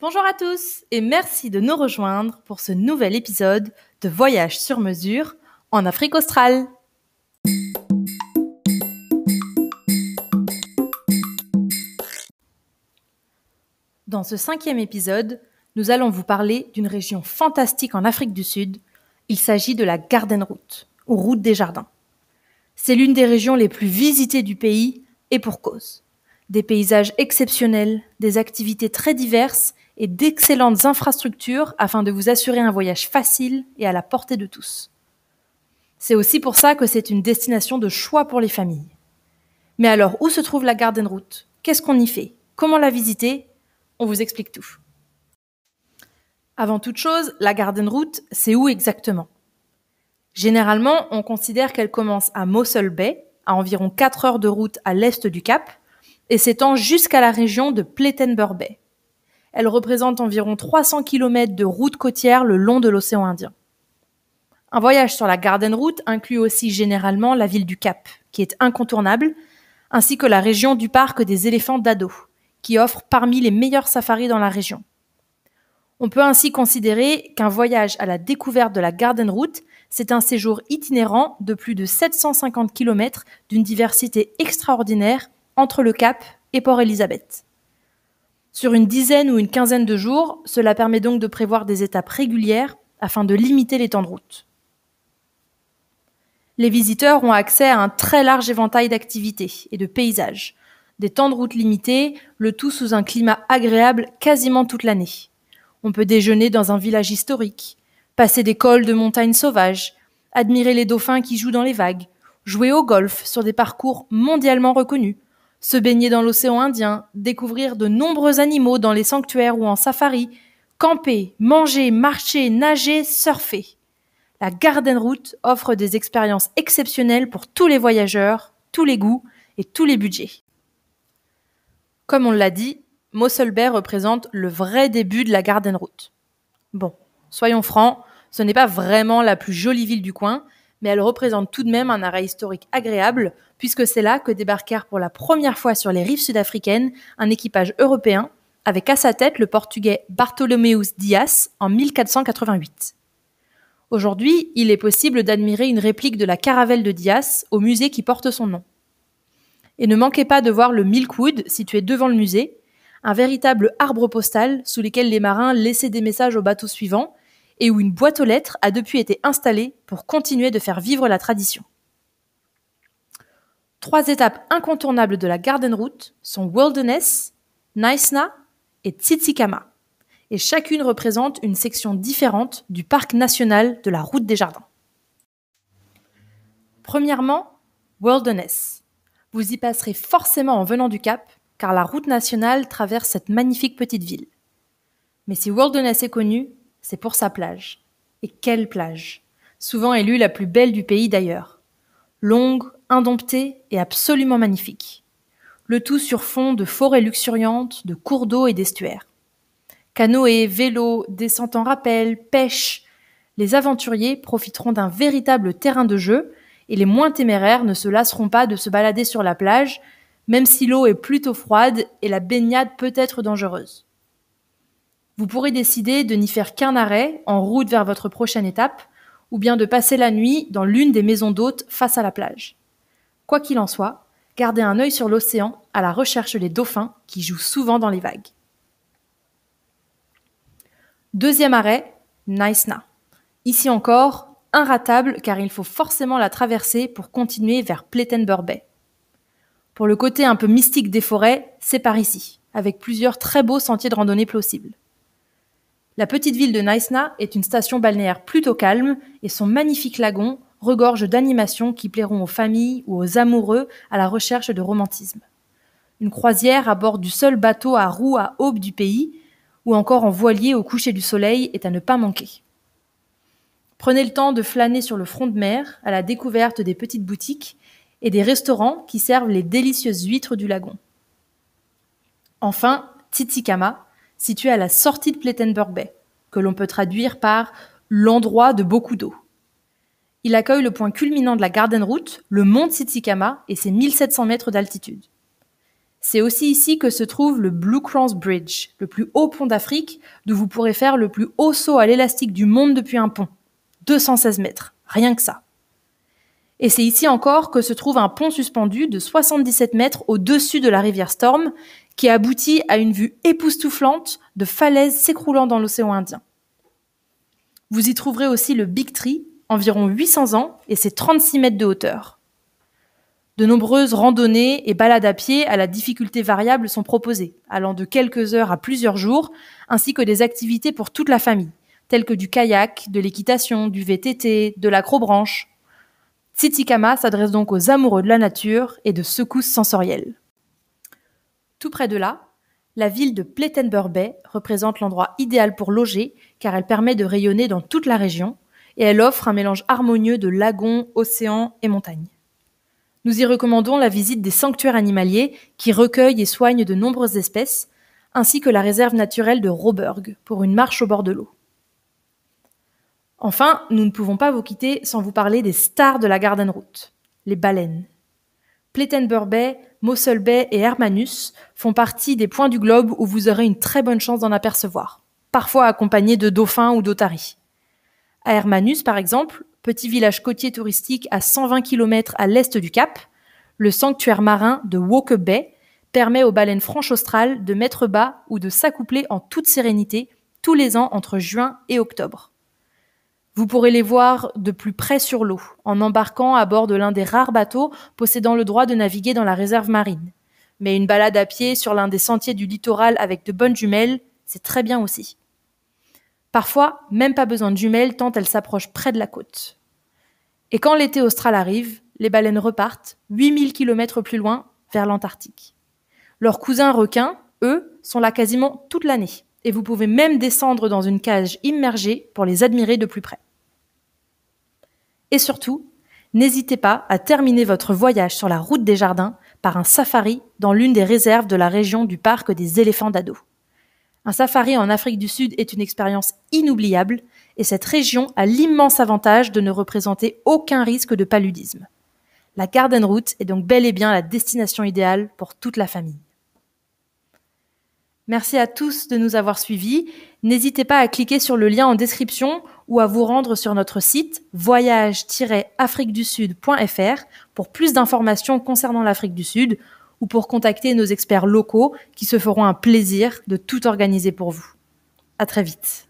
Bonjour à tous et merci de nous rejoindre pour ce nouvel épisode de Voyage sur mesure en Afrique australe. Dans ce cinquième épisode, nous allons vous parler d'une région fantastique en Afrique du Sud. Il s'agit de la Garden Route, ou Route des Jardins. C'est l'une des régions les plus visitées du pays et pour cause. Des paysages exceptionnels, des activités très diverses et d'excellentes infrastructures afin de vous assurer un voyage facile et à la portée de tous. C'est aussi pour ça que c'est une destination de choix pour les familles. Mais alors, où se trouve la Garden Route? Qu'est-ce qu'on y fait? Comment la visiter? On vous explique tout. Avant toute chose, la Garden Route, c'est où exactement? Généralement, on considère qu'elle commence à Mossel Bay, à environ 4 heures de route à l'est du Cap, et s'étend jusqu'à la région de Plettenberg Bay. Elle représente environ 300 km de route côtière le long de l'océan Indien. Un voyage sur la Garden Route inclut aussi généralement la ville du Cap, qui est incontournable, ainsi que la région du parc des éléphants d'Ado, qui offre parmi les meilleurs safaris dans la région. On peut ainsi considérer qu'un voyage à la découverte de la Garden Route, c'est un séjour itinérant de plus de 750 km d'une diversité extraordinaire entre le Cap et Port Elizabeth. Sur une dizaine ou une quinzaine de jours, cela permet donc de prévoir des étapes régulières afin de limiter les temps de route les visiteurs ont accès à un très large éventail d'activités et de paysages, des temps de route limités, le tout sous un climat agréable quasiment toute l'année. On peut déjeuner dans un village historique, passer des cols de montagnes sauvages, admirer les dauphins qui jouent dans les vagues, jouer au golf sur des parcours mondialement reconnus, se baigner dans l'océan Indien, découvrir de nombreux animaux dans les sanctuaires ou en safari, camper, manger, marcher, nager, surfer la Garden Route offre des expériences exceptionnelles pour tous les voyageurs, tous les goûts et tous les budgets. Comme on l'a dit, Mossel Bay représente le vrai début de la Garden Route. Bon, soyons francs, ce n'est pas vraiment la plus jolie ville du coin, mais elle représente tout de même un arrêt historique agréable, puisque c'est là que débarquèrent pour la première fois sur les rives sud-africaines un équipage européen, avec à sa tête le portugais Bartholomeus Dias en 1488. Aujourd'hui, il est possible d'admirer une réplique de la caravelle de Dias au musée qui porte son nom. Et ne manquez pas de voir le Milkwood situé devant le musée, un véritable arbre postal sous lequel les marins laissaient des messages aux bateaux suivants et où une boîte aux lettres a depuis été installée pour continuer de faire vivre la tradition. Trois étapes incontournables de la Garden Route sont Wilderness, Naisna et Tsitsikama et chacune représente une section différente du parc national de la route des jardins. Premièrement, Wilderness. Vous y passerez forcément en venant du Cap, car la route nationale traverse cette magnifique petite ville. Mais si Wilderness est connu, c'est pour sa plage. Et quelle plage Souvent élue la plus belle du pays d'ailleurs. Longue, indomptée et absolument magnifique. Le tout sur fond de forêts luxuriantes, de cours d'eau et d'estuaires. Canoë, vélo, descente en rappel, pêche. Les aventuriers profiteront d'un véritable terrain de jeu et les moins téméraires ne se lasseront pas de se balader sur la plage, même si l'eau est plutôt froide et la baignade peut être dangereuse. Vous pourrez décider de n'y faire qu'un arrêt en route vers votre prochaine étape, ou bien de passer la nuit dans l'une des maisons d'hôtes face à la plage. Quoi qu'il en soit, gardez un œil sur l'océan à la recherche des dauphins qui jouent souvent dans les vagues. Deuxième arrêt, Naisna. Ici encore, inratable car il faut forcément la traverser pour continuer vers Plettenberg Bay. Pour le côté un peu mystique des forêts, c'est par ici, avec plusieurs très beaux sentiers de randonnée possibles. La petite ville de Naisna est une station balnéaire plutôt calme et son magnifique lagon regorge d'animations qui plairont aux familles ou aux amoureux à la recherche de romantisme. Une croisière à bord du seul bateau à roues à aube du pays ou encore en voilier au coucher du soleil est à ne pas manquer. Prenez le temps de flâner sur le front de mer à la découverte des petites boutiques et des restaurants qui servent les délicieuses huîtres du lagon. Enfin, Titicaca, situé à la sortie de Plettenberg Bay, que l'on peut traduire par l'endroit de beaucoup d'eau. Il accueille le point culminant de la Garden Route, le mont Titicaca et ses 1700 mètres d'altitude. C'est aussi ici que se trouve le Blue Cross Bridge, le plus haut pont d'Afrique, d'où vous pourrez faire le plus haut saut à l'élastique du monde depuis un pont. 216 mètres, rien que ça. Et c'est ici encore que se trouve un pont suspendu de 77 mètres au-dessus de la rivière Storm, qui aboutit à une vue époustouflante de falaises s'écroulant dans l'océan Indien. Vous y trouverez aussi le Big Tree, environ 800 ans, et ses 36 mètres de hauteur. De nombreuses randonnées et balades à pied à la difficulté variable sont proposées, allant de quelques heures à plusieurs jours, ainsi que des activités pour toute la famille, telles que du kayak, de l'équitation, du VTT, de l'acrobranche, Tsitikama s'adresse donc aux amoureux de la nature et de secousses sensorielles. Tout près de là, la ville de Plettenberg Bay représente l'endroit idéal pour loger car elle permet de rayonner dans toute la région et elle offre un mélange harmonieux de lagons, océans et montagnes. Nous y recommandons la visite des sanctuaires animaliers qui recueillent et soignent de nombreuses espèces, ainsi que la réserve naturelle de Roberg pour une marche au bord de l'eau. Enfin, nous ne pouvons pas vous quitter sans vous parler des stars de la Garden Route, les baleines. Plettenberg Bay, Mossel Bay et Hermanus font partie des points du globe où vous aurez une très bonne chance d'en apercevoir, parfois accompagnés de dauphins ou d'otaries. À Hermanus, par exemple, petit village côtier touristique à 120 km à l'est du Cap, le sanctuaire marin de Walker Bay permet aux baleines franches australes de mettre bas ou de s'accoupler en toute sérénité tous les ans entre juin et octobre. Vous pourrez les voir de plus près sur l'eau, en embarquant à bord de l'un des rares bateaux possédant le droit de naviguer dans la réserve marine. Mais une balade à pied sur l'un des sentiers du littoral avec de bonnes jumelles, c'est très bien aussi. Parfois, même pas besoin de jumelles tant elles s'approchent près de la côte. Et quand l'été austral arrive, les baleines repartent 8000 km plus loin vers l'Antarctique. Leurs cousins requins, eux, sont là quasiment toute l'année. Et vous pouvez même descendre dans une cage immergée pour les admirer de plus près. Et surtout, n'hésitez pas à terminer votre voyage sur la route des jardins par un safari dans l'une des réserves de la région du parc des éléphants d'Ado. Un safari en Afrique du Sud est une expérience inoubliable et cette région a l'immense avantage de ne représenter aucun risque de paludisme. La Garden Route est donc bel et bien la destination idéale pour toute la famille. Merci à tous de nous avoir suivis. N'hésitez pas à cliquer sur le lien en description ou à vous rendre sur notre site voyage-afriquedusud.fr pour plus d'informations concernant l'Afrique du Sud ou pour contacter nos experts locaux qui se feront un plaisir de tout organiser pour vous. À très vite.